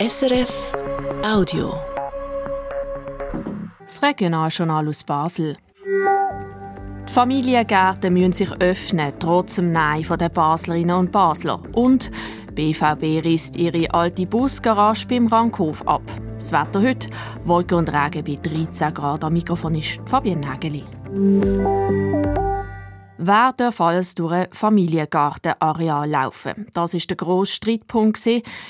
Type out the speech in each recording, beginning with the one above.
SRF Audio. Das Regionaljournal aus Basel. Die Familiengärten müssen sich öffnen, trotz dem Nein der Baslerinnen und Basler. Und BVB reißt ihre alte Busgarage beim Rankhof ab. Das Wetter heute, Wolken und Regen bei 13 Grad. Am Mikrofon ist Fabienne Nägeli. Wer alles durch ein Familiengartenareal laufen? Das ist der grosse Streitpunkt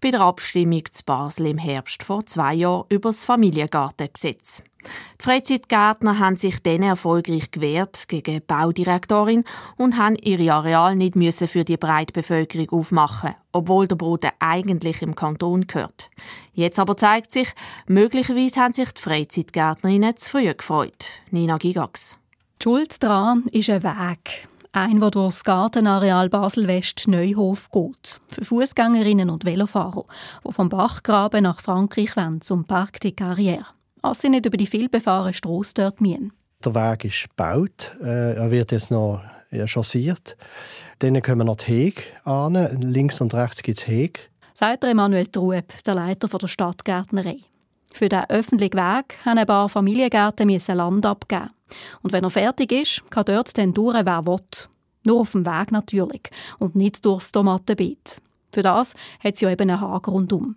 bei der Abstimmung zu Basel im Herbst vor zwei Jahren über das Familiengartengesetz. Die Freizeitgärtner haben sich dann erfolgreich gewehrt gegen die Baudirektorin und haben ihre Areal nicht für die breite Bevölkerung aufmachen, obwohl der Boden eigentlich im Kanton gehört. Jetzt aber zeigt sich, möglicherweise haben sich die Freizeitgärtnerinnen zu früh gefreut. Nina Gigax. Die Schuld daran ist ein Weg. Ein, der durch das Gartenareal Basel-West-Neuhof geht. Für Fußgängerinnen und Velofahrer, die vom Bachgraben nach Frankreich wollen, zum Parc des Carrières. Als sie nicht über die vielbefahrene Strasse dort müssen. Der Weg ist gebaut. Äh, er wird jetzt noch chaussiert. Dann kommen noch die Hege an. Links und rechts gibt es Hege. Sagt Emanuel Trueb, der Leiter der Stadtgärtnerei. Für diesen öffentlichen Weg haben ein paar Familiengärten Land abgeben. Und wenn er fertig ist, kann dort dann durch, wer will. Nur auf dem Weg natürlich und nicht durchs Tomatenbeet. Für das hat sie ja eben einen Hag rundum.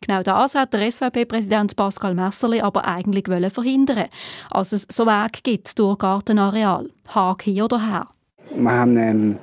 Genau das hat der SVP-Präsident Pascal Messerli aber eigentlich verhindern als es so Weg gibt durch Gartenareal, Hag hier oder her. Wir haben einen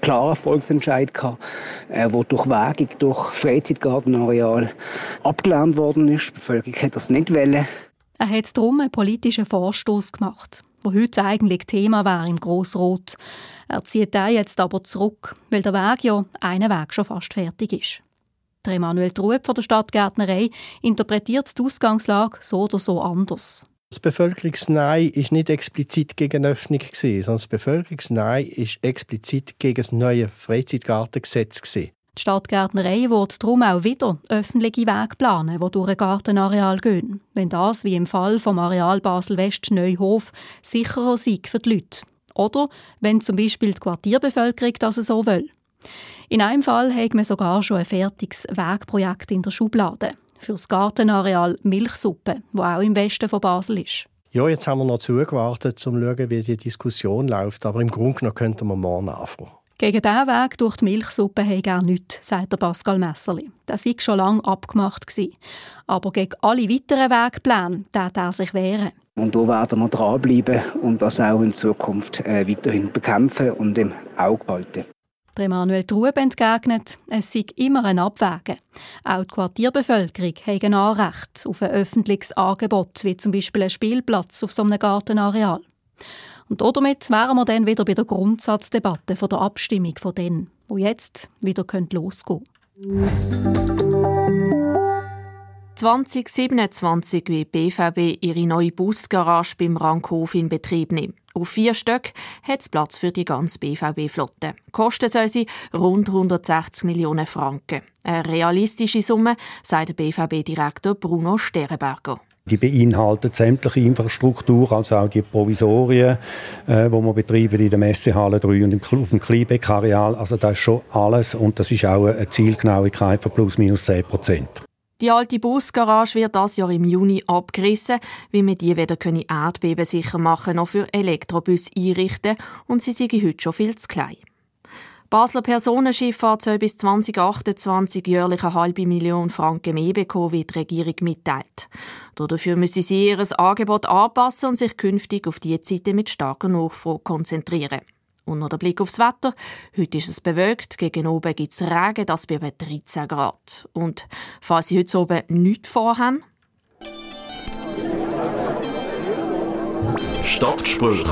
klaren Volksentscheid gehabt, äh, wo durch Wegung, durch Freizeitgartenareal abgelehnt worden ist. Die Bevölkerung hat das nicht wollen. Er hat darum einen politischen Vorstoß gemacht, wo heute eigentlich Thema wäre im Grossrot. Er zieht den jetzt aber zurück, weil der Weg ja einen Weg schon fast fertig ist. Der Emanuel Trueb von der Stadtgärtnerei interpretiert die Ausgangslage so oder so anders. Das Bevölkerungsnein ist nicht explizit gegen Öffnung, sondern das Bevölkerungsnein ist explizit gegen das neue Freizeitgartengesetz. Die Stadtgärtnerei wird darum auch wieder öffentliche Wege planen, die durch ein Gartenareal gehen, wenn das, wie im Fall vom Areal Basel-West-Neuhof, sicherer sei für die Leute. Oder wenn zum Beispiel die Quartierbevölkerung das so will. In einem Fall hat man sogar schon ein fertiges Wegprojekt in der Schublade für das Gartenareal Milchsuppe, wo auch im Westen von Basel ist. Ja, jetzt haben wir noch zugewartet, um zu schauen, wie die Diskussion läuft. Aber im Grunde genommen könnten wir morgen anfangen. Gegen diesen Weg durch die Milchsuppe habe er nichts, sagt der Pascal Messerli. Das war schon lange abgemacht. Aber gegen alle weiteren Wegpläne darf er sich wehren. Und da werden wir dranbleiben und das auch in Zukunft äh, weiterhin bekämpfen und im Auge behalten. Der Emanuel Trub entgegnet, es sei immer ein Abwägen. Auch die Quartierbevölkerung hat ein Anrecht auf ein öffentliches Angebot, wie zum Beispiel ein Spielplatz auf so einem Gartenareal. Und damit wären wir dann wieder bei der Grundsatzdebatte von der Abstimmung von denen, wo jetzt wieder losgehen könnte. 2027 will BVB ihre neue Busgarage beim Rankhof in Betrieb nehmen. Auf vier Stück hat es Platz für die ganze BVB-Flotte. Kosten soll sie rund 160 Millionen Franken. Eine realistische Summe, sagt der BVB-Direktor Bruno Sterenberger. Die beinhalten sämtliche Infrastruktur, also auch die Provisorien, äh, wo wir betreiben in der Messehalle 3 und im, auf dem Kleinbeck-Areal. Also das ist schon alles und das ist auch eine Zielgenauigkeit von plus minus 10 Prozent. Die alte Busgarage wird das Jahr im Juni abgerissen, wie wir die wieder Erdbeben sicher machen noch für Elektrobus einrichten und sie sind heute schon viel zu klein. Basler Personenschifffahrt soll bis 2028 jährlich eine halbe Million Franken mehr bekommen, wie die Regierung mitteilt. Dafür müssen sie ihr Angebot anpassen und sich künftig auf die Zeiten mit starker Nachfrage konzentrieren. Und noch der Blick aufs Wetter. Heute ist es bewölkt, gegen oben gibt es Regen, das bei etwa 13 Grad. Und falls Sie heute oben nichts vorhaben... Stadtgespräch.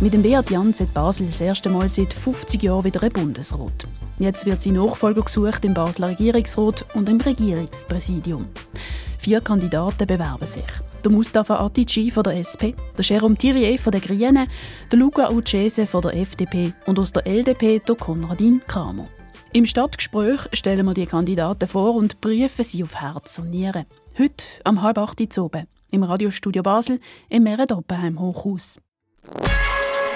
Mit dem Beat Jans hat Basel das erste Mal seit 50 Jahren wieder ein Bundesrat. Jetzt wird sie Nachfolger gesucht im Basler Regierungsrat und im Regierungspräsidium. Vier Kandidaten bewerben sich. Der Mustafa Atici von der SP, der Jérôme Thirier von der Grünen, der Luca Uccese von der FDP und aus der LDP der Konradin Kramer. Im Stadtgespräch stellen wir die Kandidaten vor und prüfen sie auf Herz und Nieren. Heute am halb acht Uhr oben im Radiostudio Basel im Meredoppenheim Hochhaus.